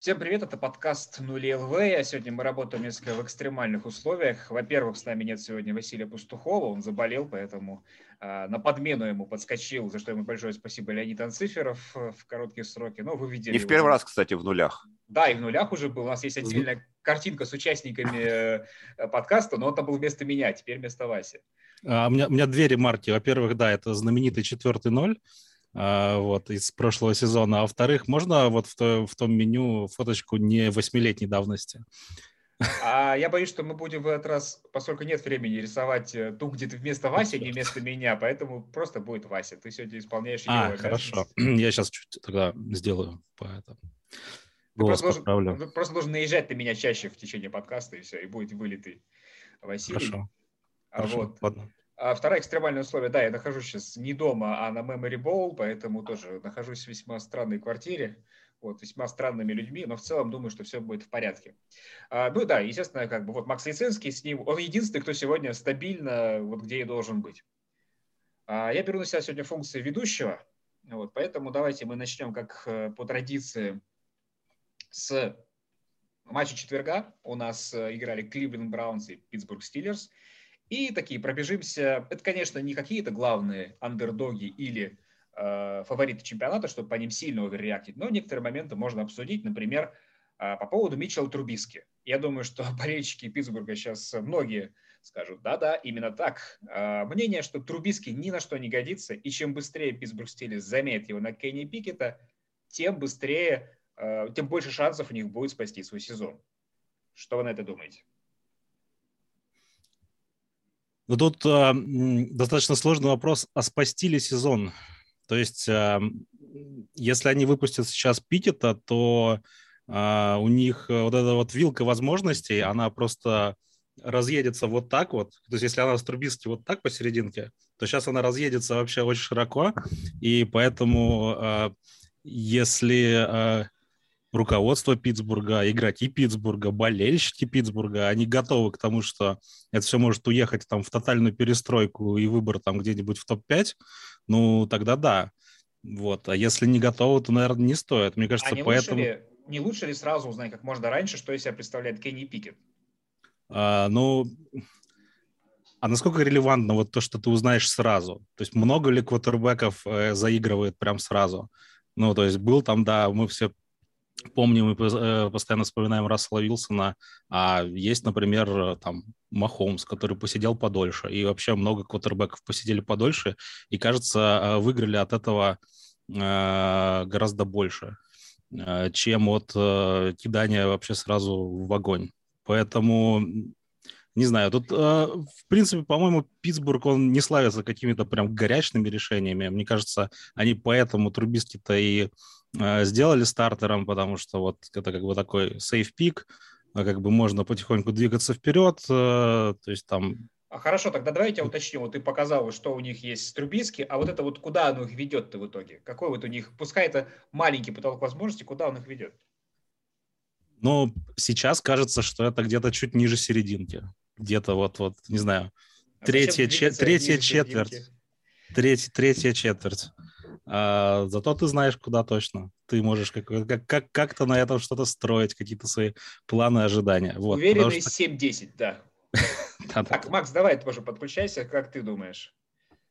Всем привет, это подкаст «Нули ЛВ». А сегодня мы работаем несколько в экстремальных условиях. Во-первых, с нами нет сегодня Василия Пастухова, он заболел, поэтому э, на подмену ему подскочил, за что ему большое спасибо Леонид Анциферов э, в короткие сроки. Но вы видели... Не в первый раз, кстати, в нулях. Да, и в нулях уже был. У нас есть отдельная картинка с участниками э, подкаста, но он там был вместо меня, теперь вместо Васи. А, у, меня, у меня две ремарки. Во-первых, да, это знаменитый четвертый ноль. А, вот, из прошлого сезона. А во-вторых, можно вот в, то, в том меню фоточку не восьмилетней давности? А я боюсь, что мы будем в этот раз, поскольку нет времени рисовать э, ту, где ты вместо Васи, а не вместо меня, поэтому просто будет Вася. Ты сегодня исполняешь а, его. А, хорошо. Я сейчас чуть тогда сделаю по этому. Просто должен, просто должен наезжать на меня чаще в течение подкаста, и все, и будет вылитый Василий. Хорошо. А Хорошо. Вот. Ладно. А второе экстремальное условие, да, я нахожусь сейчас не дома, а на Memory Bowl, поэтому тоже нахожусь в весьма странной квартире, вот, весьма странными людьми, но в целом думаю, что все будет в порядке. А, ну да, естественно, как бы вот Макс Лицинский с ним, он единственный, кто сегодня стабильно вот где и должен быть. А, я беру на себя сегодня функции ведущего, вот, поэтому давайте мы начнем, как э, по традиции, с матча четверга. У нас э, играли Кливленд Браунс и Питтсбург Стиллерс – и такие пробежимся. Это, конечно, не какие-то главные андердоги или э, фавориты чемпионата, чтобы по ним сильно оверреактить, но некоторые моменты можно обсудить. Например, э, по поводу Митчелла Трубиски. Я думаю, что болельщики Питтсбурга сейчас многие скажут, да-да, именно так. Э, мнение, что Трубиски ни на что не годится, и чем быстрее Питтсбург Стилес заметит его на Кенни Пикета, тем быстрее, э, тем больше шансов у них будет спасти свой сезон. Что вы на это думаете? Но тут э, достаточно сложный вопрос, а спасти ли сезон? То есть, э, если они выпустят сейчас Питета, то э, у них вот эта вот вилка возможностей, она просто разъедется вот так вот. То есть, если она с Трубиски вот так посерединке, то сейчас она разъедется вообще очень широко, и поэтому э, если э, руководство Питтсбурга, игроки Питтсбурга, болельщики Питтсбурга, они готовы к тому, что это все может уехать там в тотальную перестройку и выбор там где-нибудь в топ-5, ну, тогда да. Вот. А если не готовы, то, наверное, не стоит. Мне кажется, а не поэтому... Лучше ли, не лучше ли сразу узнать как можно раньше, что из себя представляет Кенни Пикет? А, ну, а насколько релевантно вот то, что ты узнаешь сразу? То есть много ли квотербеков э, заигрывает прям сразу? Ну, то есть был там, да, мы все помним и э, постоянно вспоминаем Рассела Вилсона, а есть, например, там Махомс, который посидел подольше, и вообще много квотербеков посидели подольше, и, кажется, э, выиграли от этого э, гораздо больше, чем от кидания вообще сразу в огонь. Поэтому не знаю, тут, в принципе, по-моему, Питтсбург, он не славится какими-то прям горячными решениями. Мне кажется, они поэтому трубиски-то и Э, сделали стартером, потому что вот это как бы такой сейф пик, а как бы можно потихоньку двигаться вперед, э, то есть там... А хорошо, тогда давайте уточним. Вот ты показал, что у них есть Трубиски, а вот это вот куда оно их ведет-то в итоге? Какой вот у них, пускай это маленький потолок возможностей, куда он их ведет? Ну, сейчас кажется, что это где-то чуть ниже серединки. Где-то вот, вот не знаю, а третья, че- третья четверть. Третья, третья четверть. А, зато ты знаешь, куда точно. Ты можешь как, как, как, как-то на этом что-то строить, какие-то свои планы, ожидания. Вот, Уверенный что... 7-10, да. Так, Макс, давай тоже подключайся. Как ты думаешь?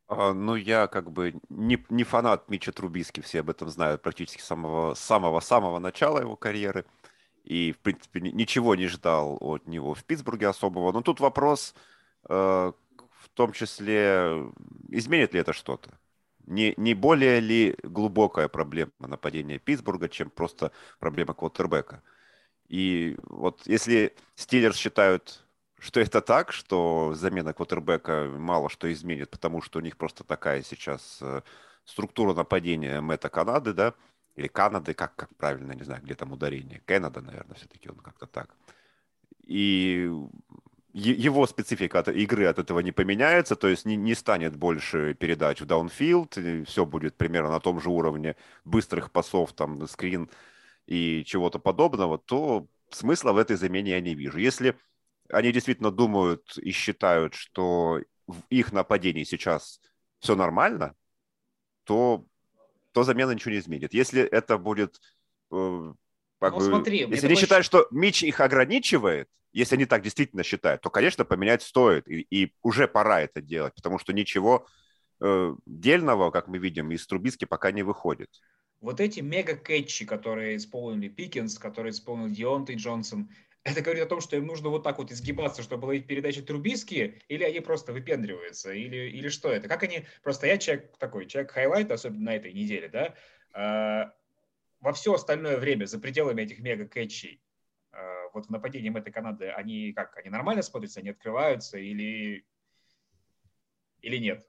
А, ну, я как бы не, не фанат Мича Трубиски, все об этом знают практически с самого, самого, самого начала его карьеры. И, в принципе, ничего не ждал от него в Питтсбурге особого. Но тут вопрос, э, в том числе, изменит ли это что-то? Не, не более ли глубокая проблема нападения Питтсбурга, чем просто проблема квотербека. И вот если Стиллерс считают, что это так, что замена квотербека мало что изменит, потому что у них просто такая сейчас э, структура нападения Мэтта Канады, да, или Канады, как, как правильно, не знаю, где там ударение, Канада, наверное, все-таки он как-то так. И его специфика игры от этого не поменяется, то есть не, не станет больше передач в даунфилд, все будет примерно на том же уровне быстрых пасов, там, скрин и чего-то подобного, то смысла в этой замене я не вижу. Если они действительно думают и считают, что в их нападении сейчас все нормально, то, то замена ничего не изменит. Если это будет э, Как ну, бы, смотри, если они считают, что Митч их ограничивает, если они так действительно считают, то, конечно, поменять стоит. И, и уже пора это делать, потому что ничего э, дельного, как мы видим, из Трубиски пока не выходит. Вот эти мега-кэтчи, которые исполнили Пикинс, которые исполнил Дионтей Джонсон, это говорит о том, что им нужно вот так вот изгибаться, чтобы ловить передачи Трубиски, или они просто выпендриваются, или, или что это? Как они... Просто я человек такой, человек highlight, особенно на этой неделе, да, э, во все остальное время за пределами этих мега-кэтчей вот в нападении этой Канады, они как, они нормально смотрятся, они открываются или, или нет?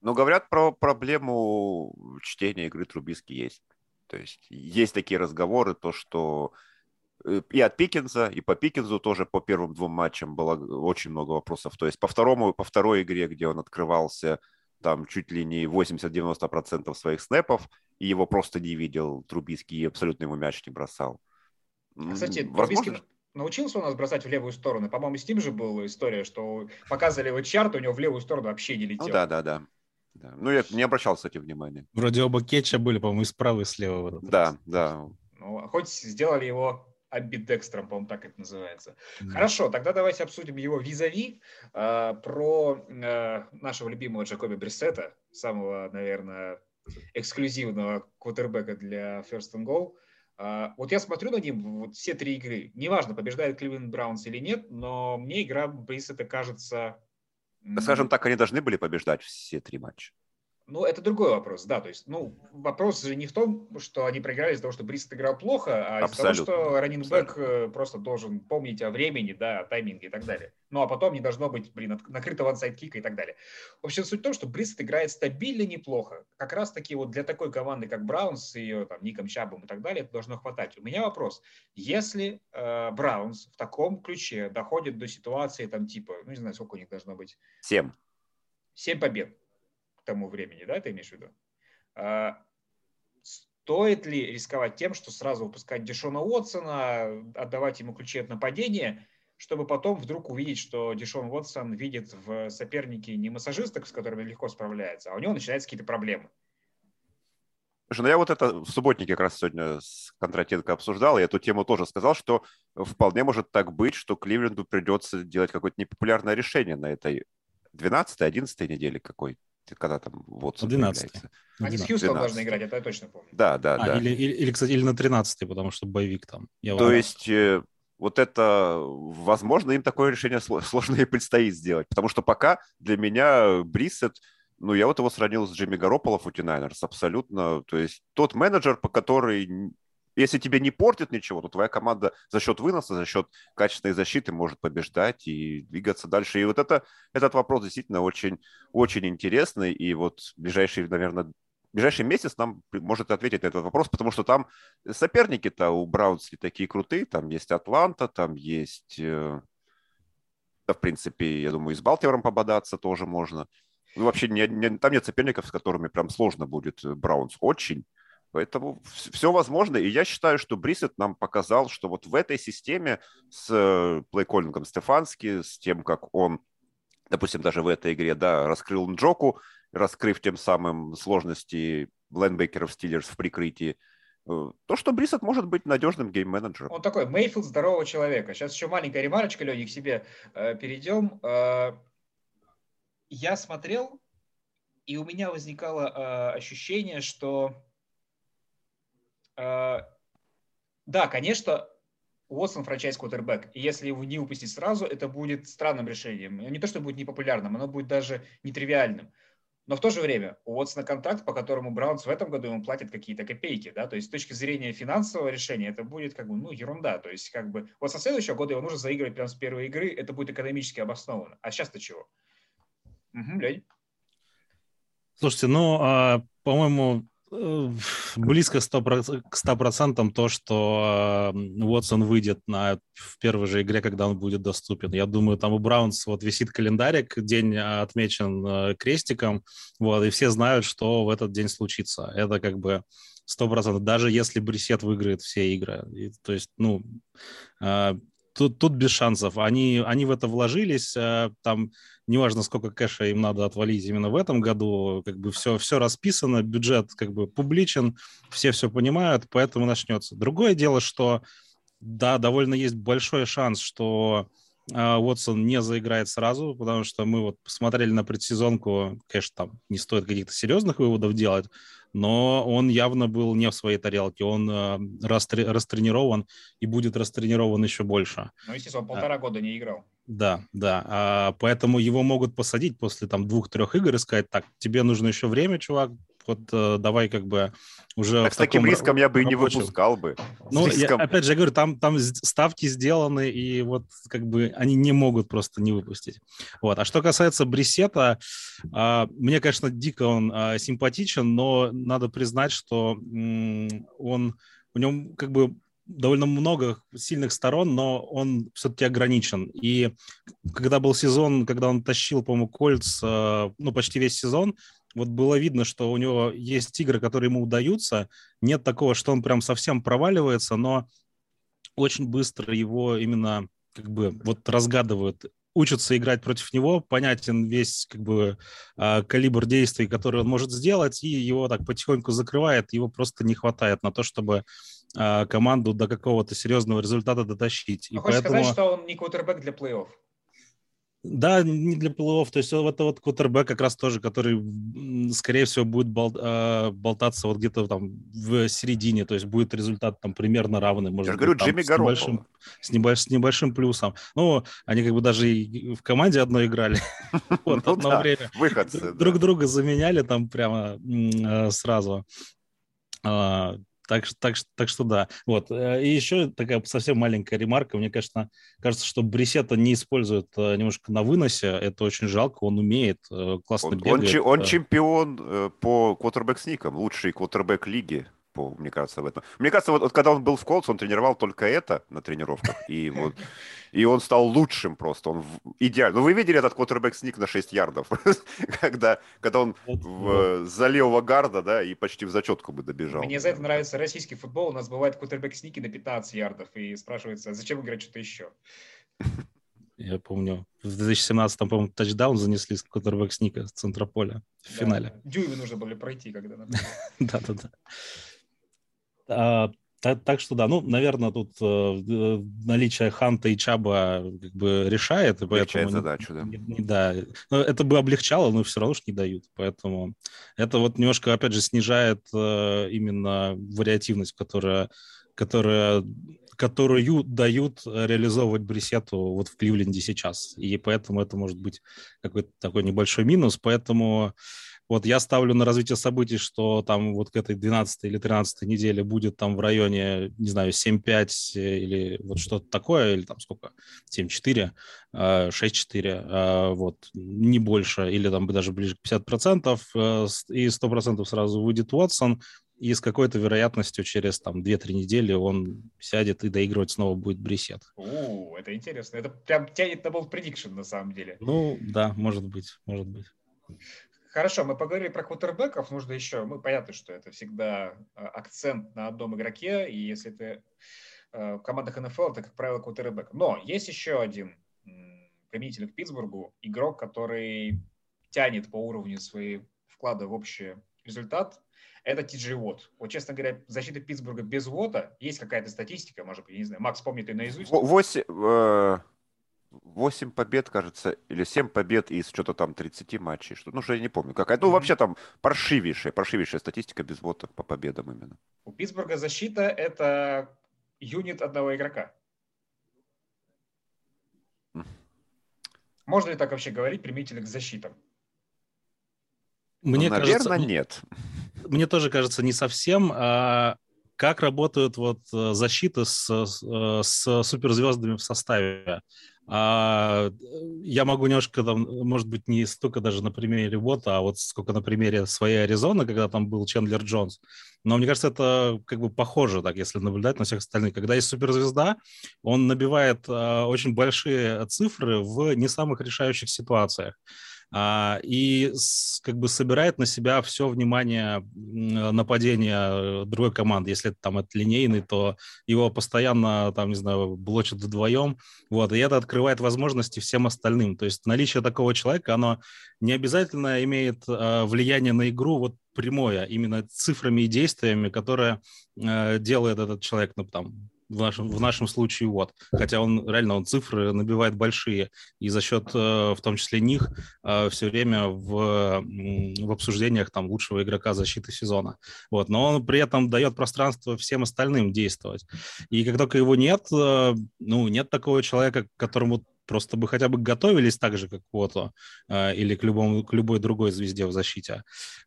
Ну, говорят про проблему чтения игры Трубиски есть. То есть есть такие разговоры, то, что э, и от Пикинза, и по Пикинзу тоже по первым двум матчам было очень много вопросов. То есть по второму, по второй игре, где он открывался там чуть ли не 80-90% своих снэпов, и его просто не видел Трубиский, и абсолютно ему мяч не бросал. А, кстати, Возможно... Научился у нас бросать в левую сторону. По-моему, с ним же была история, что показывали его чарт, у него в левую сторону вообще не летел. Ну, да, да, да. Да. Ну, я не обращал, кстати, внимания. Вроде оба кетча были, по-моему, и справа, и слева. В этот да, раз. да. Ну, хоть сделали его амбидекстром, по-моему, так это называется. Да. Хорошо, тогда давайте обсудим его визави э, про э, нашего любимого Джакоби Брессета, самого, наверное, эксклюзивного квотербека для First and Goal. Э, вот я смотрю на ним вот все три игры. Неважно, побеждает Кливленд Браунс или нет, но мне игра Брессета кажется Скажем так, они должны были побеждать все три матча. Ну, это другой вопрос, да. То есть, ну, вопрос же не в том, что они проиграли из-за того, что Бриссетт играл плохо, а из-за того, что running back э, просто должен помнить о времени, да, о тайминге и так далее. Ну, а потом не должно быть, блин, накрытого onside kick а и так далее. В общем, суть в том, что Брист играет стабильно неплохо. Как раз-таки вот для такой команды, как Браунс с ее там Ником Чабом и так далее, это должно хватать. У меня вопрос. Если э, Браунс в таком ключе доходит до ситуации там типа, ну, не знаю, сколько у них должно быть? Семь. Семь побед тому времени, да, ты имеешь в виду? А, стоит ли рисковать тем, что сразу выпускать Дешона Уотсона, отдавать ему ключи от нападения, чтобы потом вдруг увидеть, что Дешон Уотсон видит в сопернике не массажисток, с которыми легко справляется, а у него начинаются какие-то проблемы. Слушай, ну я вот это в субботнике как раз сегодня с Кондратенко обсуждал, и эту тему тоже сказал, что вполне может так быть, что Кливленду придется делать какое-то непопулярное решение на этой 12-11 неделе какой когда там вот 12 Они с Хьюстоном должны играть, это я точно помню. Да, да, а, да. Или, или, или, кстати, или на 13 потому что боевик там. Я То есть э, вот это, возможно, им такое решение сложно и предстоит сделать, потому что пока для меня Бриссет, ну, я вот его сравнил с Джимми Гарополо Футинайнерс абсолютно, то есть тот менеджер, по который если тебе не портит ничего, то твоя команда за счет выноса, за счет качественной защиты может побеждать и двигаться дальше. И вот это, этот вопрос действительно очень, очень интересный. И вот ближайший, наверное, ближайший месяц нам может ответить на этот вопрос, потому что там соперники-то у Браунс не такие крутые. Там есть Атланта, там есть... Э, да, в принципе, я думаю, и с Балтиером пободаться тоже можно. Ну, вообще, не, не, там нет соперников, с которыми прям сложно будет э, Браунс. Очень. Поэтому все возможно. И я считаю, что Брисет нам показал, что вот в этой системе с э, плейколлингом Стефански, с тем, как он, допустим, даже в этой игре, да, раскрыл Нджоку, раскрыв тем самым сложности лайнбекеров Стиллерс в прикрытии, э, то, что Брисет может быть надежным гейм-менеджером. Он такой Мейфилд здорового человека. Сейчас еще маленькая ремарочка, Леня, к себе э, перейдем. Я смотрел, и у меня возникало ощущение, что да, конечно, Уотсон франчайз квотербек. Если его не упустить сразу, это будет странным решением. Не то, что будет непопулярным, оно будет даже нетривиальным. Но в то же время у Уотсона контракт, по которому Браунс в этом году ему платят какие-то копейки, да, то есть с точки зрения финансового решения это будет как бы, ну, ерунда, то есть как бы вот со следующего года его нужно заигрывать прямо с первой игры, это будет экономически обосновано. А сейчас-то чего? Угу, Лень. Слушайте, ну, а, по-моему, Э, близко к 100%, к 100% то, что э, Уотсон выйдет на, в первой же игре, когда он будет доступен. Я думаю, там у Браунс вот висит календарик, день отмечен э, крестиком, вот, и все знают, что в этот день случится. Это как бы 100%, даже если Брисет выиграет все игры. И, то есть, ну, тут, тут без шансов. Они, они в это вложились, э, там неважно, сколько кэша им надо отвалить именно в этом году, как бы все, все расписано, бюджет как бы публичен, все все понимают, поэтому начнется. Другое дело, что да, довольно есть большой шанс, что э, Уотсон не заиграет сразу, потому что мы вот посмотрели на предсезонку, конечно, там не стоит каких-то серьезных выводов делать, но он явно был не в своей тарелке, он э, растре- растренирован и будет растренирован еще больше. Ну, естественно, он полтора а, года не играл. Да, да, а, поэтому его могут посадить после там двух-трех игр и сказать, так, тебе нужно еще время, чувак, вот э, давай как бы уже... Так с таким риском я бы и не выпускал бы. Ну, я, опять же, я говорю, там, там ставки сделаны, и вот как бы они не могут просто не выпустить. Вот. А что касается Брисета, э, мне, конечно, дико он э, симпатичен, но надо признать, что э, он, у него как бы довольно много сильных сторон, но он все-таки ограничен. И когда был сезон, когда он тащил, по-моему, Кольц, э, ну, почти весь сезон, вот было видно, что у него есть игры, которые ему удаются. Нет такого, что он прям совсем проваливается, но очень быстро его именно как бы вот разгадывают учатся играть против него, понятен весь как бы а, калибр действий, который он может сделать, и его так потихоньку закрывает, его просто не хватает на то, чтобы а, команду до какого-то серьезного результата дотащить. И Хочешь поэтому... сказать, что он не квотербек для плей-офф? Да, не для плей-офф. То есть это вот квотербек как раз тоже, который, скорее всего, будет бол- э, болтаться вот где-то там в середине. То есть будет результат там примерно равный. Может Я говорю, Джимми с небольшим, с, небольш, с небольшим плюсом. Ну, они как бы даже и в команде одной играли. Вот, одно ну время. Друг друга заменяли там прямо э, сразу. Так, так, так что да. Вот. Э, и еще такая совсем маленькая ремарка. Мне, конечно, кажется, что Брисета не используют э, немножко на выносе. Это очень жалко. Он умеет, э, классно он, бегает. Он, он чемпион по квотербек-сникам, лучший квотербек лиги по, мне кажется, в этом. Мне кажется, вот, вот когда он был в Колдс, он тренировал только это на тренировках, и вот и он стал лучшим просто, он идеально. Ну, вы видели этот квотербек сник на 6 ярдов, когда, когда он в, за левого гарда, да, и почти в зачетку бы добежал. Мне за это нравится российский футбол, у нас бывает квотербек сники на 15 ярдов, и спрашивается, зачем играть что-то еще? Я помню, в 2017-м, по-моему, тачдаун занесли с квотербек сника с центра поля в финале. Дюймы нужно было пройти, когда Да-да-да. А, так, так что да, ну, наверное, тут э, наличие Ханта и Чаба как бы решает, и поэтому... задачу, да. Не, не, да. Но это бы облегчало, но все равно ж не дают, поэтому это вот немножко, опять же, снижает э, именно вариативность, которая, которая которую дают реализовывать Брисету вот в Кливленде сейчас. И поэтому это может быть какой-то такой небольшой минус. Поэтому вот я ставлю на развитие событий, что там вот к этой 12 или 13 неделе будет там в районе, не знаю, 7-5 или вот что-то такое, или там сколько, 7-4, 6-4, а, вот, не больше, или там даже ближе к 50%, э, и 100% сразу выйдет Уотсон, и с какой-то вероятностью через там 2-3 недели он сядет и доигрывать снова будет Брисет. О, это интересно. Это прям тянет на болт prediction на самом деле. Ну, да, может быть, может быть. Хорошо, мы поговорили про квотербеков, нужно еще, мы понятно, что это всегда а, акцент на одном игроке, и если ты а, в командах НФЛ, это, как правило, квотербек. Но есть еще один применитель к Питтсбургу, игрок, который тянет по уровню свои вклады в общий результат, это Ти Уотт. Вот, честно говоря, защита Питтсбурга без Уотта, есть какая-то статистика, может быть, я не знаю, Макс помнит ее наизусть? 8, э, 8 побед, кажется, или 7 побед из что-то там 30 матчей. Что, ну, что я не помню. Какая. Ну, вообще там паршивейшая, паршивейшая статистика без вотов по победам именно. У Питтсбурга защита – это юнит одного игрока. Можно ли так вообще говорить применительно к защитам? Мне ну, кажется, наверное, нет. Мне тоже кажется, не совсем. А как работают вот э, защиты с, с, э, с суперзвездами в составе? А, я могу немножко там, может быть, не столько даже на примере Бота, а вот сколько на примере своей Аризоны, когда там был Чендлер Джонс. Но мне кажется, это как бы похоже, так, если наблюдать на всех остальных. Когда есть суперзвезда, он набивает а, очень большие цифры в не самых решающих ситуациях. А, и как бы собирает на себя все внимание нападения другой команды. Если там это линейный, то его постоянно, там, не знаю, блочат вдвоем, вот, и это открывает возможности всем остальным. То есть наличие такого человека, оно не обязательно имеет э, влияние на игру вот прямое, именно цифрами и действиями, которые э, делает этот человек, ну, там, в нашем, в нашем случае вот. Хотя он реально он цифры набивает большие, и за счет э, в том числе них э, все время в, в обсуждениях там лучшего игрока защиты сезона. Вот. Но он при этом дает пространство всем остальным действовать. И как только его нет, э, ну, нет такого человека, к которому просто бы хотя бы готовились так же, как Квото э, или к, любому, к любой другой звезде в защите.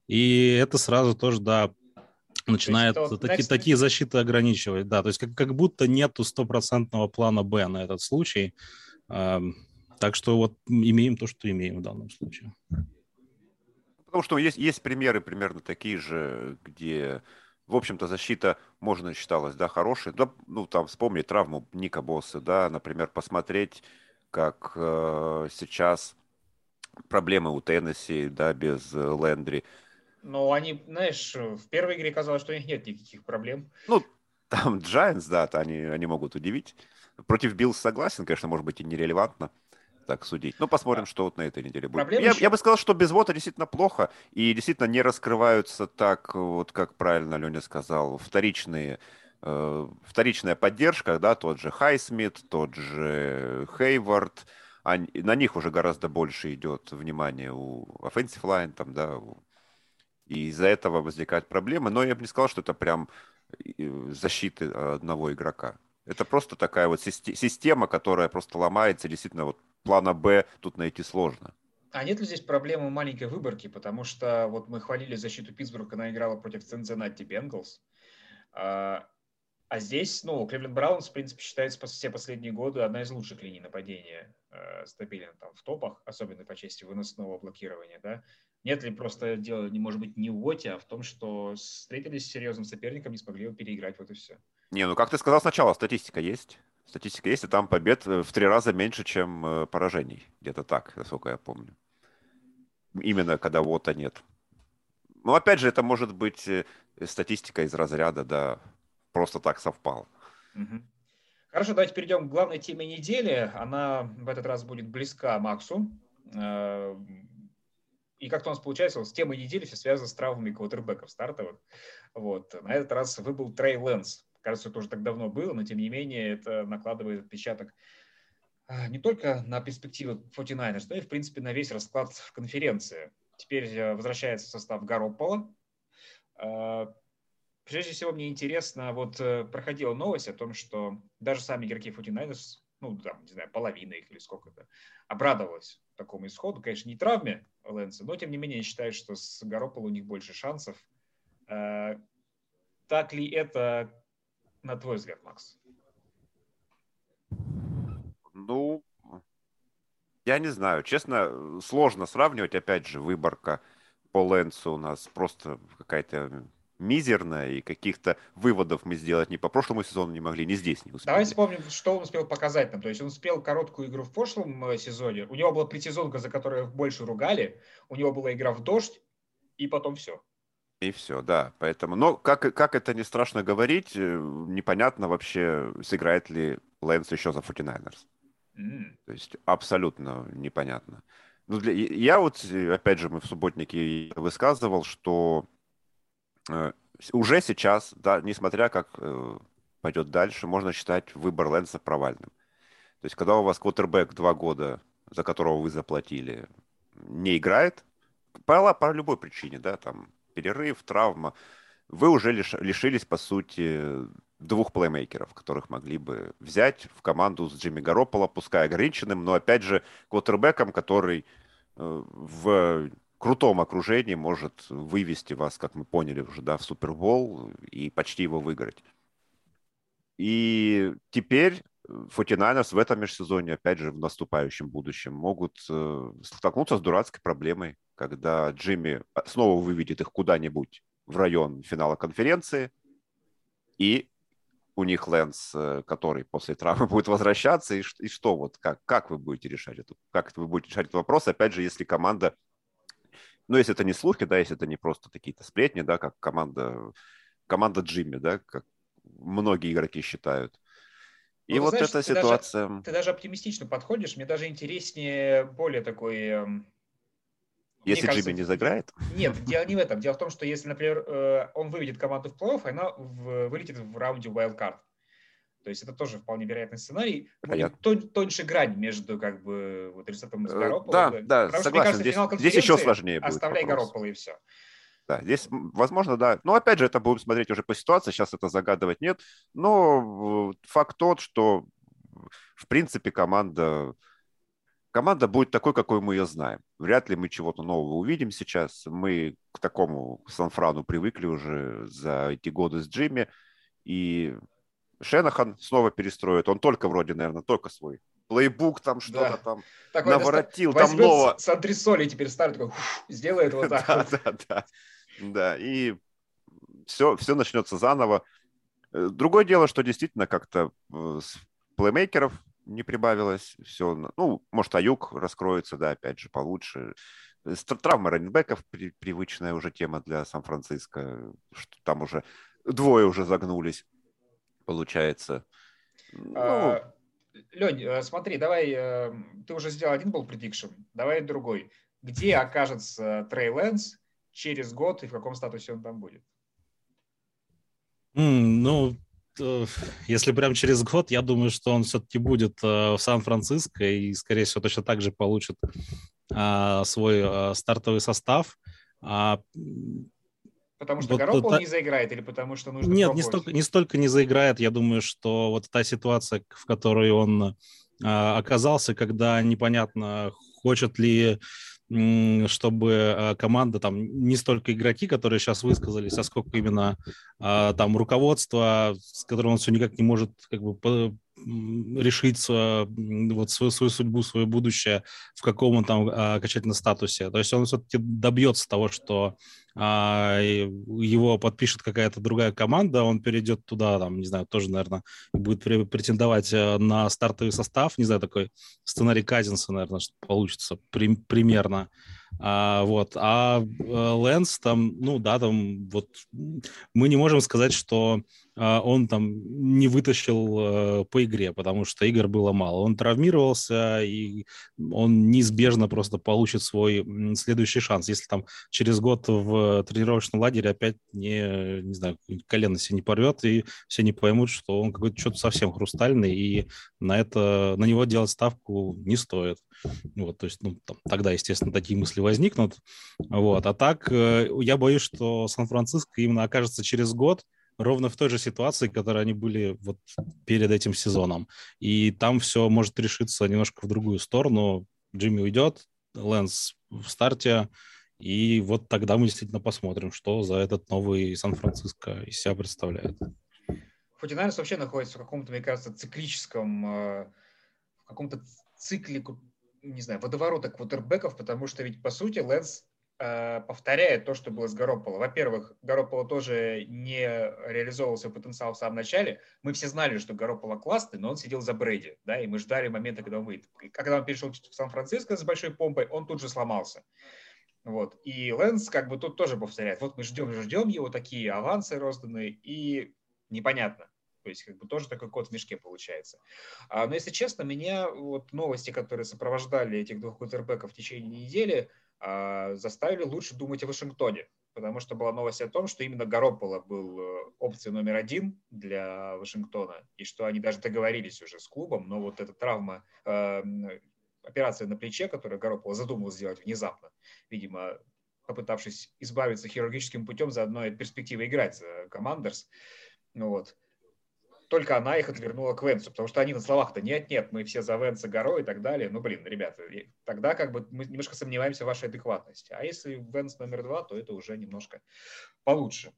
И это сразу тоже, да, начинает есть, таки, next... такие защиты ограничивать. Да, то есть как, как будто нету стопроцентного плана Б на этот случай. Э, так что вот имеем то, что имеем в данном случае. Потому что есть, есть примеры примерно такие же, где, в общем-то, защита, можно считалась, да, хорошей. Да, ну, там, вспомнить травму Ника Босса, да, например, посмотреть, как э, сейчас проблемы у Теннесси, да, без э, Ну, они, знаешь, в первой игре казалось, что у них нет никаких проблем. Ну, там Giants, да, они, они могут удивить. Против Биллс согласен, конечно, может быть и нерелевантно так судить. Но посмотрим, что вот на этой неделе будет. Я, еще... я бы сказал, что без Уотта действительно плохо, и действительно не раскрываются так, вот как правильно Леня сказал, вторичные э, вторичная поддержка, да, тот же Хайсмит, тот же Хейвард, они, на них уже гораздо больше идет внимание у offensive line, там, да, у и из-за этого возникают проблемы. Но я бы не сказал, что это прям защиты одного игрока. Это просто такая вот система, которая просто ломается. Действительно, вот плана Б тут найти сложно. А нет ли здесь проблемы маленькой выборки? Потому что вот мы хвалили защиту Питтсбурга, она играла против Cincinnati Bengals. А, а здесь, ну, Кливленд Браунс, в принципе, считается все последние годы одна из лучших линий нападения. Э, стабилен там в топах, особенно по части выносного блокирования, да. Нет ли просто дело, не может быть, не в ОТе, а в том, что встретились с серьезным соперником, не смогли его переиграть, вот и все. Не, ну как ты сказал сначала, статистика есть. Статистика есть, и там побед э, в три раза меньше, чем э, поражений. Где-то так, насколько я помню. Именно когда ВОТа нет. Ну, опять же, это может быть э, статистика из разряда, да, просто так совпало. Угу. Хорошо, давайте перейдем к главной теме недели. Она в этот раз будет близка Максу. И как-то у нас получается, вот с темой недели все связано с травмами квотербеков стартовых. Вот. На этот раз выбыл Трей Лэнс. Кажется, это уже так давно было, но тем не менее это накладывает отпечаток а, не только на перспективы 49ers, но и, в принципе, на весь расклад конференции. Теперь э, возвращается состав Гароппола. А, прежде всего, мне интересно, вот э, проходила новость о том, что даже сами игроки 49ers, ну, там, не знаю, половина их или сколько-то, обрадовалась такому исходу. Конечно, не травме Лэнса, но тем не менее считаю, что с Гарополо у них больше шансов. Э, так ли это, на твой взгляд, Макс? Ну, я не знаю. Честно, сложно сравнивать. Опять же, выборка по Лэнсу у нас просто какая-то мизерная, и каких-то выводов мы сделать ни по прошлому сезону не могли, ни здесь не успели. Давай вспомним, что он успел показать нам. То есть он успел короткую игру в прошлом э, сезоне, у него была предсезонка, за которую больше ругали, у него была игра в дождь, и потом все. И все, да. Поэтому, но как, как это не страшно говорить, э, непонятно вообще, сыграет ли Лэнс еще за 49ers. Mm. То есть абсолютно непонятно. Ну, для, я вот, э, опять же, мы в субботнике высказывал, что уже сейчас, да, несмотря как э, пойдет дальше, можно считать выбор Лэнса провальным. То есть, когда у вас квотербек два года, за которого вы заплатили, не играет, по, по любой причине, да, там, перерыв, травма, вы уже лиш, лишились, по сути, двух плеймейкеров, которых могли бы взять в команду с Джимми Гарополо, пускай ограниченным, но, опять же, квотербеком, который э, в крутом окружении может вывести вас, как мы поняли уже, да, в Супербол и почти его выиграть. И теперь 49ers в этом межсезоне, опять же, в наступающем будущем, могут э, столкнуться с дурацкой проблемой, когда Джимми снова выведет их куда-нибудь в район финала конференции, и у них Лэнс, э, который после травмы будет возвращаться, и, и что вот, как, как вы будете решать это, как вы будете решать этот вопрос, опять же, если команда ну, если это не слухи, да, если это не просто какие-то сплетни, да, как команда, команда Джимми, да, как многие игроки считают. И ну, вот знаешь, эта ты ситуация... Даже, ты даже оптимистично подходишь, мне даже интереснее более такой... Эм, если кажется, Джимми не заиграет? Нет, дело не в этом. Дело в том, что если, например, э, он выведет команду в плей-офф, она вылетит в раунде wildcard. То есть это тоже вполне вероятный сценарий. Тон, тоньше грань между как бы вот результатом с э, Гарополо. Да, да, Потому согласен. Что, кажется, здесь, здесь еще сложнее будет Оставляй Гарополо и все. Да, здесь, возможно, да. Но опять же, это будем смотреть уже по ситуации. Сейчас это загадывать нет. Но факт тот, что в принципе команда команда будет такой, какой мы ее знаем. Вряд ли мы чего-то нового увидим сейчас. Мы к такому Санфрану привыкли уже за эти годы с Джимми. И Шенахан снова перестроит. Он только вроде, наверное, только свой плейбук там что-то да. там Такой наворотил. Там нового... С антресоли теперь старый такой, сделает вот так. Да, да, да. Да, и все, все начнется заново. Э, другое дело, что действительно как-то э, плеймейкеров не прибавилось. Все, ну, может, Аюк раскроется, да, опять же, получше. Э, травма раннинбеков привычная уже тема для Сан-Франциско, там уже двое уже загнулись получается. Ну... А, Лень, э, смотри, давай, э, ты уже сделал один был предикшн, давай другой. Где окажется Трей Лэнс через год и в каком статусе он там будет? Mm, ну, если прям через год, я думаю, что он все-таки будет э, в Сан-Франциско и, скорее всего, точно так же получит а, свой а, стартовый состав. Потому что вот Гаропол это... не заиграет или потому что нужно Нет, не столько, не столько не заиграет. Я думаю, что вот та ситуация, в которой он а, оказался, когда непонятно, хочет ли чтобы а, команда, там, не столько игроки, которые сейчас высказались, а сколько именно а, там руководство, с которым он все никак не может как бы решить вот свою, свою судьбу, свое будущее, в каком он там а, окончательно статусе. То есть он все-таки добьется того, что его подпишет какая-то другая команда, он перейдет туда, там, не знаю, тоже, наверное, будет претендовать э, на стартовый состав, не знаю, такой сценарий Казинса, наверное, что получится при, примерно. А, вот. А э, Лэнс там, ну да, там вот мы не можем сказать, что а, он там не вытащил э, по игре, потому что игр было мало. Он травмировался, и он неизбежно просто получит свой следующий шанс. Если там через год в тренировочном лагере опять не, не знаю, колено себе не порвет, и все не поймут, что он какой-то что-то совсем хрустальный, и на это, на него делать ставку не стоит. Вот, то есть, ну, там, тогда, естественно, такие мысли возникнут. Вот, а так, э, я боюсь, что Сан-Франциско именно окажется через год ровно в той же ситуации, в которой они были вот перед этим сезоном. И там все может решиться немножко в другую сторону. Джимми уйдет, Лэнс в старте, и вот тогда мы действительно посмотрим, что за этот новый Сан-Франциско из себя представляет. Футинайрс вообще находится в каком-то, мне кажется, циклическом, э, в каком-то цикле не знаю, водоворота квотербеков, потому что ведь, по сути, Лэнс повторяет то, что было с Гарополо. Во-первых, Гарополо тоже не реализовывал свой потенциал в самом начале. Мы все знали, что Гарополо классный, но он сидел за Брейди, да, и мы ждали момента, когда он выйдет. И когда он перешел в Сан-Франциско с большой помпой, он тут же сломался. Вот. И Лэнс как бы тут тоже повторяет. Вот мы ждем, ждем его, такие авансы розданы, и непонятно. То есть как бы тоже такой кот в мешке получается. А, но если честно, меня вот новости, которые сопровождали этих двух кутербеков в течение недели, заставили лучше думать о Вашингтоне. Потому что была новость о том, что именно Гарополо был э, опцией номер один для Вашингтона, и что они даже договорились уже с клубом, но вот эта травма, э, операция на плече, которую Гарополо задумал сделать внезапно, видимо, попытавшись избавиться хирургическим путем заодно от перспективы играть за Командерс, ну вот, только она их отвернула к Венсу, потому что они на словах-то нет, нет, мы все за Венса горой и так далее. Ну, блин, ребята, тогда как бы мы немножко сомневаемся в вашей адекватности. А если Венс номер два, то это уже немножко получше.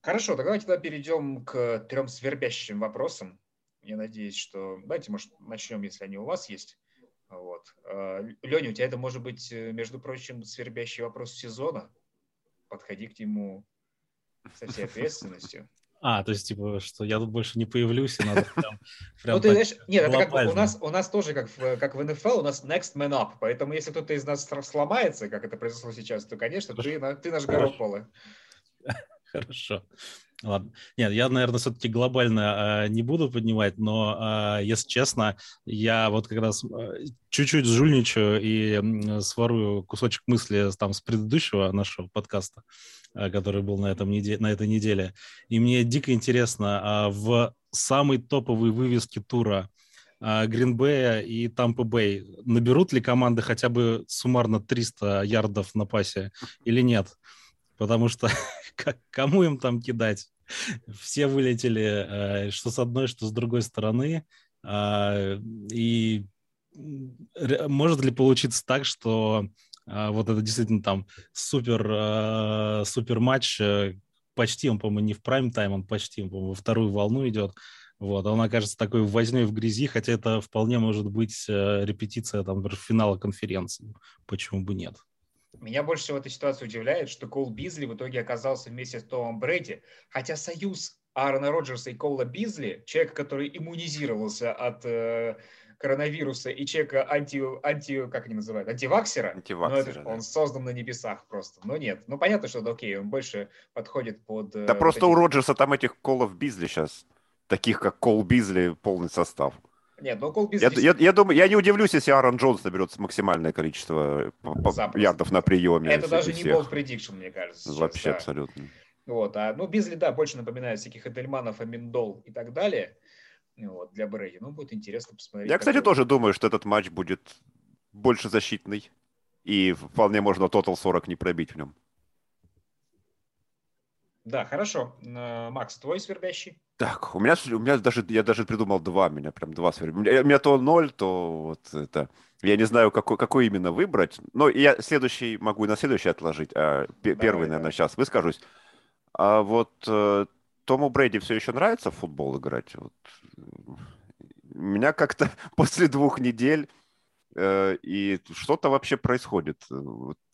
Хорошо, тогда давайте тогда перейдем к трем свербящим вопросам. Я надеюсь, что... Давайте, может, начнем, если они у вас есть. Вот. А, Леня, у тебя это может быть, э, между прочим, свербящий вопрос сезона. Подходи к нему со всей ответственностью. А, то есть, типа, что я тут больше не появлюсь, и надо прям... прям ну, ты знаешь, нет, это как у нас, у нас тоже, как в, как в НФЛ, у нас next man up, поэтому если кто-то из нас сломается, как это произошло сейчас, то, конечно, ты, ты наш Гарополо. Хорошо. Ладно. Нет, я, наверное, все-таки глобально э, не буду поднимать, но, э, если честно, я вот как раз э, чуть-чуть жульничаю и э, сворую кусочек мысли там с предыдущего нашего подкаста, э, который был на, этом неде- на этой неделе. И мне дико интересно, э, в самой топовой вывеске тура Гринбея и Тампа Бэй наберут ли команды хотя бы суммарно 300 ярдов на пасе или нет? Потому что кому им там кидать? Все вылетели, э, что с одной, что с другой стороны. А, и может ли получиться так, что а, вот это действительно там супер, э, супер матч, э, почти он, по-моему, не в прайм-тайм, он почти, по-моему, во вторую волну идет, вот, он окажется такой возней в грязи, хотя это вполне может быть репетиция там, финала конференции. Почему бы нет? Меня больше всего эта ситуация удивляет, что Кол Бизли в итоге оказался вместе с Томом Брэди, хотя союз Аарона Роджерса и Кола Бизли, человек, который иммунизировался от э, коронавируса, и человека анти, анти, как они называют, антиваксера, антиваксера но это, да. он создан на небесах просто. Но нет, ну понятно, что да, окей, он больше подходит под... Э, да просто таких... у Роджерса там этих Колов Бизли сейчас, таких как Кол Бизли, полный состав. Нет, но Кол Бизли... Я, я, я, думаю, я не удивлюсь, если Аарон Джонс наберет максимальное количество ярдов на приеме. Это даже не bold prediction, мне кажется. Сейчас, Вообще да. абсолютно. Вот, а, ну, Бизли, да, больше напоминает всяких Эдельманов, Аминдол и так далее. Вот, для Брэди. Ну, будет интересно посмотреть. Я, кстати, какой... тоже думаю, что этот матч будет больше защитный. И вполне можно тотал 40 не пробить в нем. Да, хорошо. Макс, твой свербящий? Так, у меня, у меня даже, я даже придумал два, меня прям два свербящих. У меня то ноль, то вот это... Я не знаю, какой, какой именно выбрать. Но я следующий могу и на следующий отложить. А Давай, первый, наверное, давай. сейчас выскажусь. А вот э, Тому Брэди все еще нравится в футбол играть? Вот. У меня как-то после двух недель э, и что-то вообще происходит.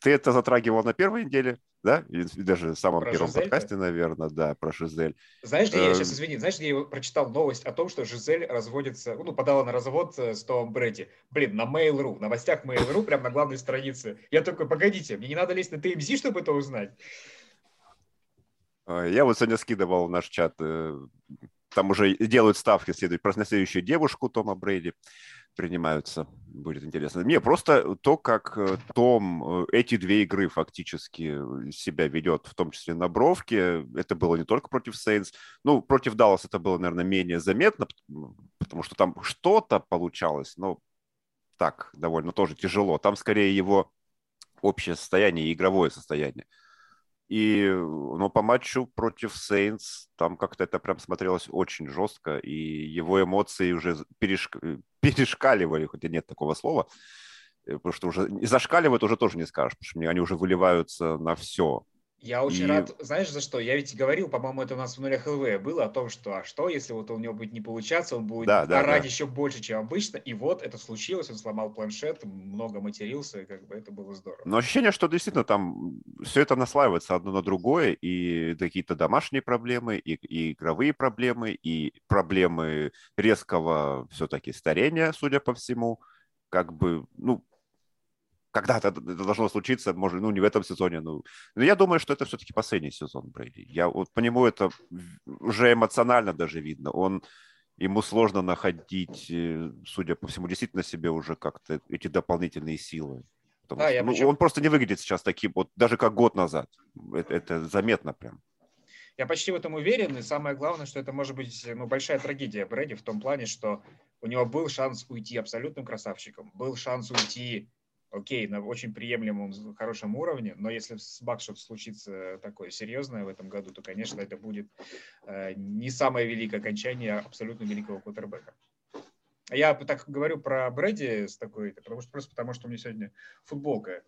Ты это затрагивал на первой неделе? Да, и, и даже в самом про первом Жизель, подкасте, наверное, да, про Жизель. Знаешь, где я сейчас, эм. извини, знаешь, где я прочитал новость о том, что Жизель разводится, ну, подала на развод с Томом Брэди. Блин, на Mail.ru, в новостях Mail.ru, прям на главной странице. Я такой, погодите, мне не надо лезть на TMZ, чтобы это узнать. Я вот сегодня скидывал в наш чат, э, там уже делают ставки следует, про следующую девушку Тома Брейди принимаются. Будет интересно. Не, просто то, как э, Том э, эти две игры фактически себя ведет, в том числе на бровке, это было не только против Сейнс. Ну, против Даллас это было, наверное, менее заметно, потому что там что-то получалось, но так, довольно тоже тяжело. Там скорее его общее состояние, игровое состояние. И, ну, по матчу против Сейнс там как-то это прям смотрелось очень жестко, и его эмоции уже перешк... Э, перешкаливали, хотя нет такого слова, э, потому что уже зашкаливают уже тоже не скажешь, потому что они уже выливаются на все. Я очень и... рад, знаешь, за что? Я ведь говорил, по-моему, это у нас в нулях ЛВ было о том, что а что, если вот у него будет не получаться, он будет да, орать да. еще больше, чем обычно. И вот это случилось, он сломал планшет, много матерился, и как бы это было здорово. Но ощущение, что действительно там все это наслаивается одно на другое, и какие-то домашние проблемы, и, и игровые проблемы, и проблемы резкого все-таки старения, судя по всему. Как бы, ну, когда-то это должно случиться, может, ну, не в этом сезоне, ну, но я думаю, что это все-таки последний сезон Брейди. Я вот по нему это уже эмоционально даже видно. Он, ему сложно находить, э, судя по всему, действительно себе уже как-то эти дополнительные силы. Потому да, что, ну, причем... Он просто не выглядит сейчас таким, вот даже как год назад. Это, это заметно прям. Я почти в этом уверен, и самое главное, что это может быть ну, большая трагедия Брэди в том плане, что у него был шанс уйти абсолютным красавчиком, был шанс уйти окей, на очень приемлемом, хорошем уровне, но если с Бак что-то случится такое серьезное в этом году, то, конечно, это будет э, не самое великое окончание абсолютно великого квотербека. Я так говорю про Брэди с такой, потому что, просто потому, что мне сегодня футболка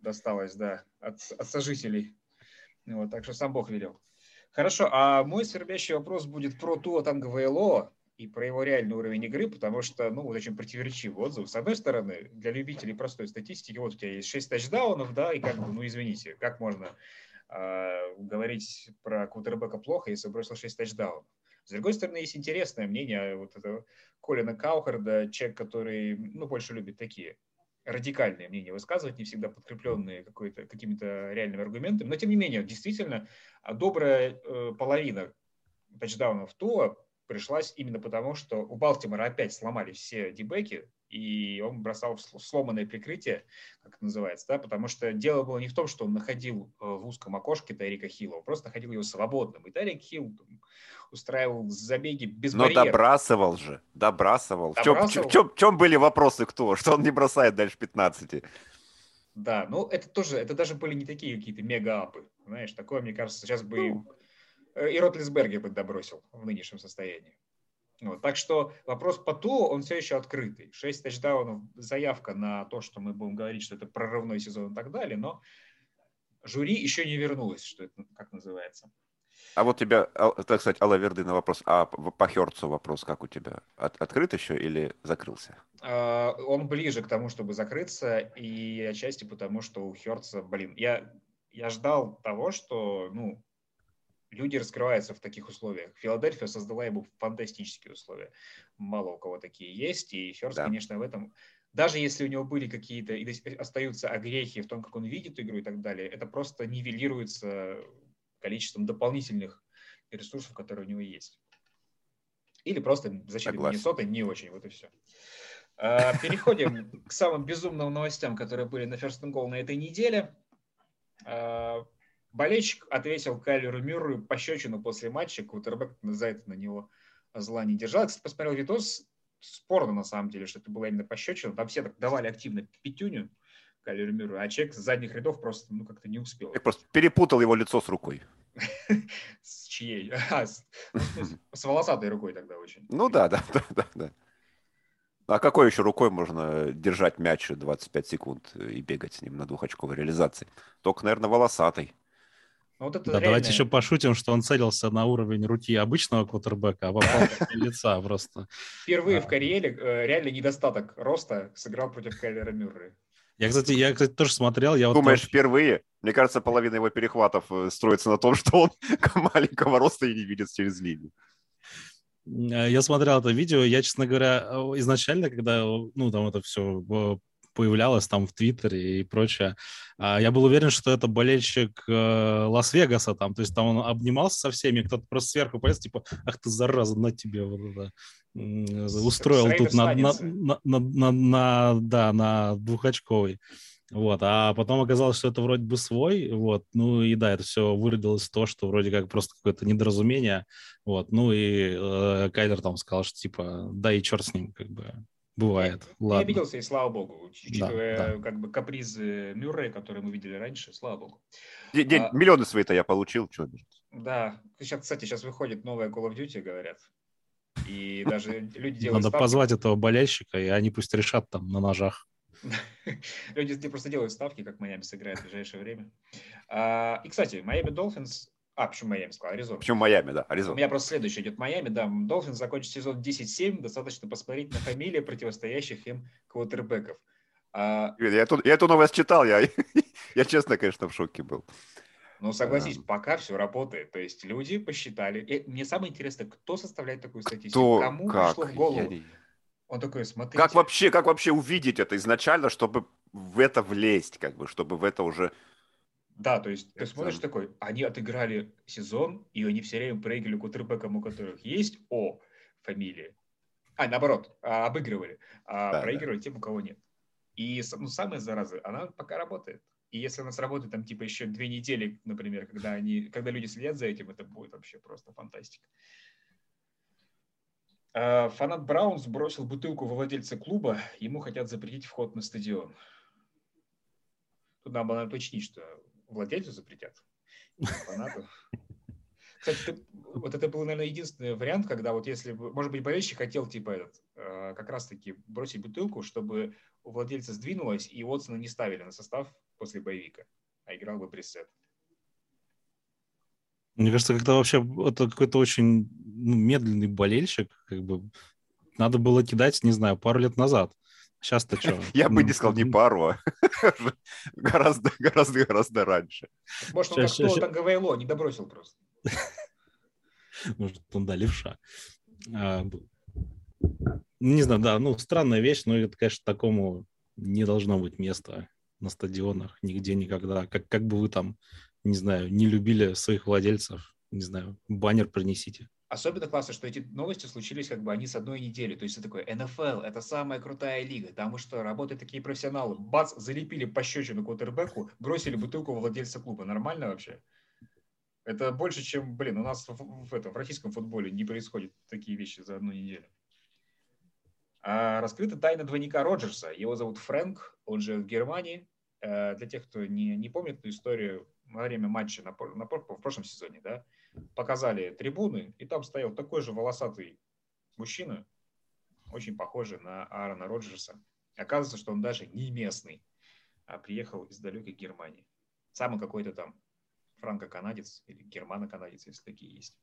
досталась, да, от, от сожителей. Вот, так что сам Бог велел. Хорошо, а мой свербящий вопрос будет про Туа Танго ВЛО и про его реальный уровень игры, потому что, ну, вот очень противоречивый отзыв. С одной стороны, для любителей простой статистики, вот у тебя есть 6 тачдаунов, да, и как бы, ну, извините, как можно А, говорить про квотербека плохо, если бросил 6 тачдаунов. С другой стороны, есть интересное мнение вот этого Колина Каухарда, человек, который ну, больше любит такие радикальные мнения высказывать, не всегда подкрепленные какими-то реальными аргументами. Но, тем не менее, действительно, добрая э, половина тачдаунов Туа пришлась именно потому, что у Балтимора опять сломались все дебеки, и он бросал в сломанное прикрытие, как это называется, да, потому что дело было не в том, что он находил э, в узком окошке Тарика Хилла, он просто находил его свободным. И Тарик Хилл устраивал забеги без Но барьеров. добрасывал же, добрасывал. добрасывал. В, чем, в, чем, в чем были вопросы кто? Что он не бросает дальше 15? Да, ну это тоже, это даже были не такие какие-то мега-апы. Знаешь, такое, мне кажется, сейчас бы ну. И Ротлисберги бы добросил в нынешнем состоянии. Вот. Так что вопрос по ТУ, он все еще открытый. Шесть тачдаунов, заявка на то, что мы будем говорить, что это прорывной сезон и так далее, но жюри еще не вернулось, что это как называется. А вот тебя, а, так сказать, Алла Верды на вопрос, а по Херцу вопрос как у тебя? От, открыт еще или закрылся? А, он ближе к тому, чтобы закрыться, и отчасти потому, что у Херца, блин, я, я ждал того, что, ну, люди раскрываются в таких условиях. Филадельфия создала ему фантастические условия. Мало у кого такие есть, и Херст, да. конечно, в этом... Даже если у него были какие-то и остаются огрехи в том, как он видит игру и так далее, это просто нивелируется количеством дополнительных ресурсов, которые у него есть. Или просто защита Миннесоты не очень, вот и все. А, переходим к самым безумным новостям, которые были на First and Goal на этой неделе. Болельщик ответил Кайлеру Мюррею пощечину после матча, Кутербек за это на него зла не держал. Кстати, посмотрел видос, спорно на самом деле, что это было именно пощечина. Там все так давали активно пятюню Кайлеру Мюррею, а человек с задних рядов просто ну, как-то не успел. Я просто перепутал его лицо с рукой. С чьей? А, ну, с волосатой рукой тогда очень. Ну да, да, да, да. А какой еще рукой можно держать мяч 25 секунд и бегать с ним на двухочковой реализации? Только, наверное, волосатой. Ну, вот это да, реальное... давайте еще пошутим, что он целился на уровень руки обычного квотербека, а попал в лица просто. Впервые в карьере э, реально недостаток роста сыграл против Кайлера Мюррея. Я, кстати, я, кстати, тоже смотрел. Я Думаешь, вот впервые? Мне кажется, половина его перехватов э, строится на том, что он маленького роста и не видит через линию. Э, я смотрел это видео, я, честно говоря, изначально, когда, ну, там это все появлялось там в Твиттере и прочее. А, я был уверен, что это болельщик э, Лас-Вегаса там, то есть там он обнимался со всеми, кто-то просто сверху полез, типа, ах ты зараза, на тебе вот это устроил тут на, на, на, на, на, да, на двухочковый. Вот, а потом оказалось, что это вроде бы свой, вот, ну и да, это все выродилось в то, что вроде как просто какое-то недоразумение, вот, ну и э, Кайдер там сказал, что типа, да и черт с ним, как бы, Бывает. Не, Ладно. не обиделся, и слава богу, учитывая да, да. как бы капризы Мюррея, которые мы видели раньше, слава богу. День, а, миллионы свои-то я получил, что Да, сейчас, кстати, сейчас выходит новая Call of Duty, говорят. И даже люди делают Надо ставки. позвать этого болельщика, и они пусть решат там на ножах. Люди просто делают ставки, как Майами сыграет в ближайшее время. А, и, кстати, Майами Долфинс а, почему Майами сказал? Аризона. Почему Майами, да, Аризона. У меня просто следующий идет Майами, да. Должен закончить сезон 10-7, достаточно посмотреть на фамилии противостоящих им квотербеков. А... Я, эту, я эту новость читал, я, я честно, конечно, в шоке был. Ну, согласись, а... пока все работает. То есть люди посчитали. И мне самое интересное, кто составляет такую статистику? Кто? Кому как? пришло в голову? Я... Он такой, смотрите. Как вообще, как вообще увидеть это изначально, чтобы в это влезть, как бы, чтобы в это уже да, то есть ты смотришь такой, они отыграли сезон, и они все время проиграли кутербекам, у которых есть О фамилии. А, наоборот, а, обыгрывали, а да, проигрывали да. тем, у кого нет. И ну, самая зараза, она пока работает. И если она сработает там типа еще две недели, например, когда, они, когда люди следят за этим, это будет вообще просто фантастика. А, фанат Браунс бросил бутылку во владельца клуба, ему хотят запретить вход на стадион. Тут надо уточнить, что владельцу запретят, фанату. Кстати, ты, вот это был, наверное, единственный вариант, когда вот если, может быть, болельщик хотел, типа, этот, э, как раз-таки бросить бутылку, чтобы у владельца сдвинулось, и Уотсона не ставили на состав после боевика, а играл бы пресет. Мне кажется, когда вообще это какой-то очень ну, медленный болельщик, как бы надо было кидать, не знаю, пару лет назад. Сейчас-то что? Я бы не сказал не пару, а гораздо, гораздо, гораздо раньше. Может, он как кто-то ГВЛО не добросил просто. Может, он, да, левша. А, не знаю, да, ну, странная вещь, но это, конечно, такому не должно быть места на стадионах нигде никогда. Как, как бы вы там, не знаю, не любили своих владельцев, не знаю, баннер принесите. Особенно классно, что эти новости случились как бы они с одной недели. То есть это такое, НФЛ – это самая крутая лига. Там что, работают такие профессионалы. Бац, залепили пощечину квотербеку, бросили бутылку владельца клуба. Нормально вообще? Это больше, чем, блин, у нас в, в, этом, в российском футболе не происходят такие вещи за одну неделю. А раскрыта тайна двойника Роджерса. Его зовут Фрэнк, он же в Германии. Э, для тех, кто не, не помнит эту историю, во время матча на, на, в прошлом сезоне, да, показали трибуны, и там стоял такой же волосатый мужчина, очень похожий на Аарона Роджерса. Оказывается, что он даже не местный, а приехал из далекой Германии. Самый какой-то там франко-канадец или германо-канадец, если такие есть.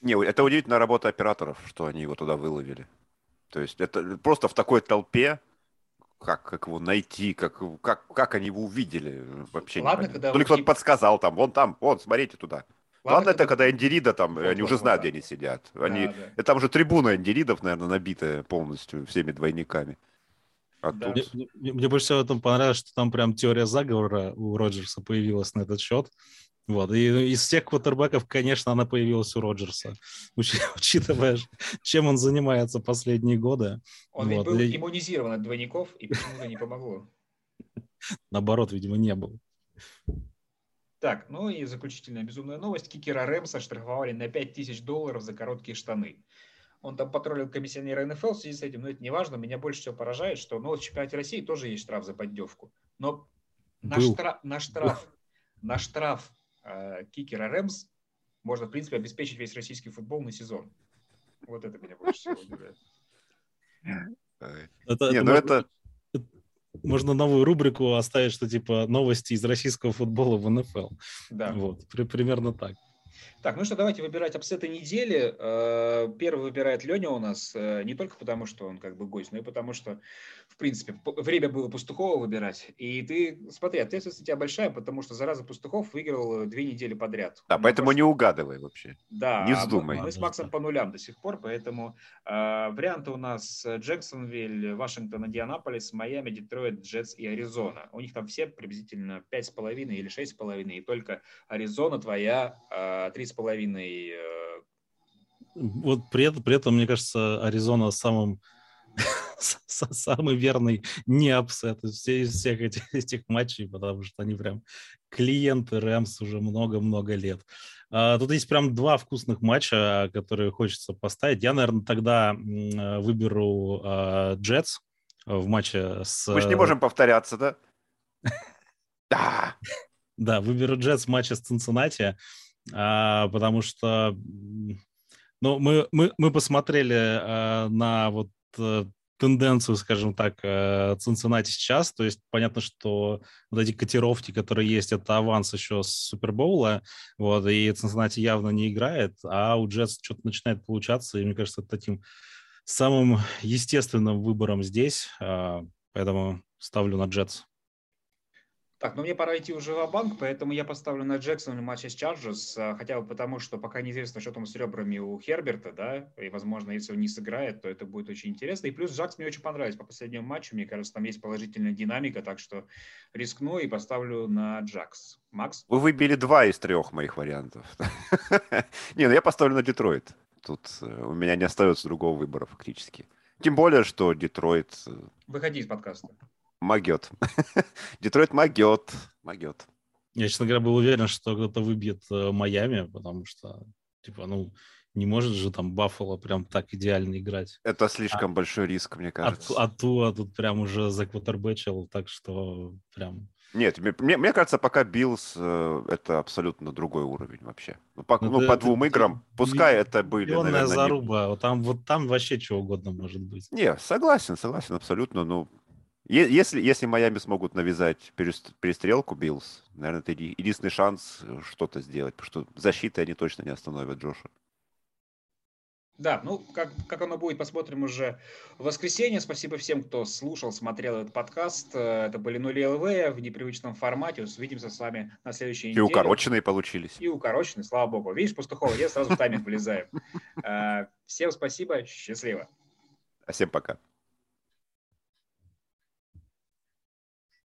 Не, это удивительная работа операторов, что они его туда выловили. То есть это просто в такой толпе, как, как его найти, как, как, как они его увидели, вообще Ладно, не когда То ли кто-то подсказал там, вон там, вот, смотрите туда. Ладно, Ладно это когда Индирида там, вот, они вот, уже знают, вот, где они сидят. Они, да, да. Это уже трибуна Индиридов, наверное, набитая полностью всеми двойниками. А да. тут... мне, мне, мне больше всего в этом понравилось, что там прям теория заговора у Роджерса появилась на этот счет. Вот. И из всех квотербеков, конечно, она появилась у Роджерса, учитывая, чем он занимается последние годы. Он вот. ведь был и... иммунизирован от двойников, и почему-то не помогло. Наоборот, видимо, не был. Так, ну и заключительная безумная новость. Кикера Рэмса штрафовали на 5000 долларов за короткие штаны. Он там потроллил комиссионера НФЛ в связи с этим, но это не важно. Меня больше всего поражает, что ну, в чемпионате России тоже есть штраф за поддевку. Но на, штраф, на штраф, на штраф э, кикера Рэмс можно, в принципе, обеспечить весь российский футбол на сезон. Вот это меня больше всего удивляет. Это, Не, это, ну это, можно новую рубрику оставить, что типа новости из российского футбола в НФЛ. Да. Вот, при, примерно так. Так, ну что, давайте выбирать апсеты недели. Э, первый выбирает Леня у нас, э, не только потому, что он как бы гость, но и потому, что, в принципе, время было Пастухова выбирать. И ты, смотри, ответственность у тебя большая, потому что зараза Пастухов выиграл две недели подряд. Да, поэтому просто... не угадывай вообще. Да, не вздумай. мы, мы с Максом по нулям до сих пор, поэтому э, варианты у нас Джексонвиль, Вашингтон, Индианаполис, Майами, Детройт, Джетс и Аризона. У них там все приблизительно 5,5 или 6,5, и только Аризона твоя э, три с половиной. Э, вот при этом, при этом, мне кажется, Аризона самым самый верный не upset из всех этих, этих матчей, потому что они прям клиенты Рэмс уже много-много лет. А, тут есть прям два вкусных матча, которые хочется поставить. Я, наверное, тогда выберу Джетс в матче с... Мы же не можем повторяться, да? Да. Да, выберу Джетс в матче с Цинциннати а, потому что ну, мы, мы, мы посмотрели а, на вот а, тенденцию, скажем так, э, Цинциннати сейчас. То есть понятно, что вот эти котировки, которые есть, это аванс еще с Супербоула, вот, и Цинциннати явно не играет, а у Джетс что-то начинает получаться, и мне кажется, это таким самым естественным выбором здесь, поэтому ставлю на Джетс. Так, ну мне пора идти уже в банк поэтому я поставлю на Джексон в матче с Чарджерс, хотя бы потому, что пока неизвестно, что там с ребрами у Херберта, да, и, возможно, если он не сыграет, то это будет очень интересно. И плюс Джакс мне очень понравился по последнему матчу, мне кажется, там есть положительная динамика, так что рискну и поставлю на Джакс. Макс? Вы выбили два из трех моих вариантов. Не, ну я поставлю на Детройт. Тут э, у меня не остается другого выбора фактически. Тем более, что Детройт... Э, Выходи из подкаста. Могет. Детройт могет. Могет. Я, честно говоря, был уверен, что кто-то выбьет э, Майами, потому что, типа, ну, не может же там Баффало прям так идеально играть. Это слишком а, большой риск, мне кажется. А, а Туа тут прям уже заквотербечил, так что прям... Нет, мне, мне кажется, пока Биллс э, это абсолютно другой уровень вообще. Ну, по, ну, по двум играм, пускай это были, наверное... заруба, не... там, вот там вообще чего угодно может быть. Не, согласен, согласен, абсолютно, ну, если, если Майами смогут навязать перестрелку Биллс, наверное, это единственный шанс что-то сделать, потому что защиты они точно не остановят Джоша. Да, ну, как, как оно будет, посмотрим уже в воскресенье. Спасибо всем, кто слушал, смотрел этот подкаст. Э, это были «Нули Элвея» в непривычном формате. Увидимся с вами на следующей неделе. И укороченные получились. И укороченные, слава богу. Видишь, Пастухова, я сразу в тайминг влезаю. Э, всем спасибо, счастливо. А всем пока.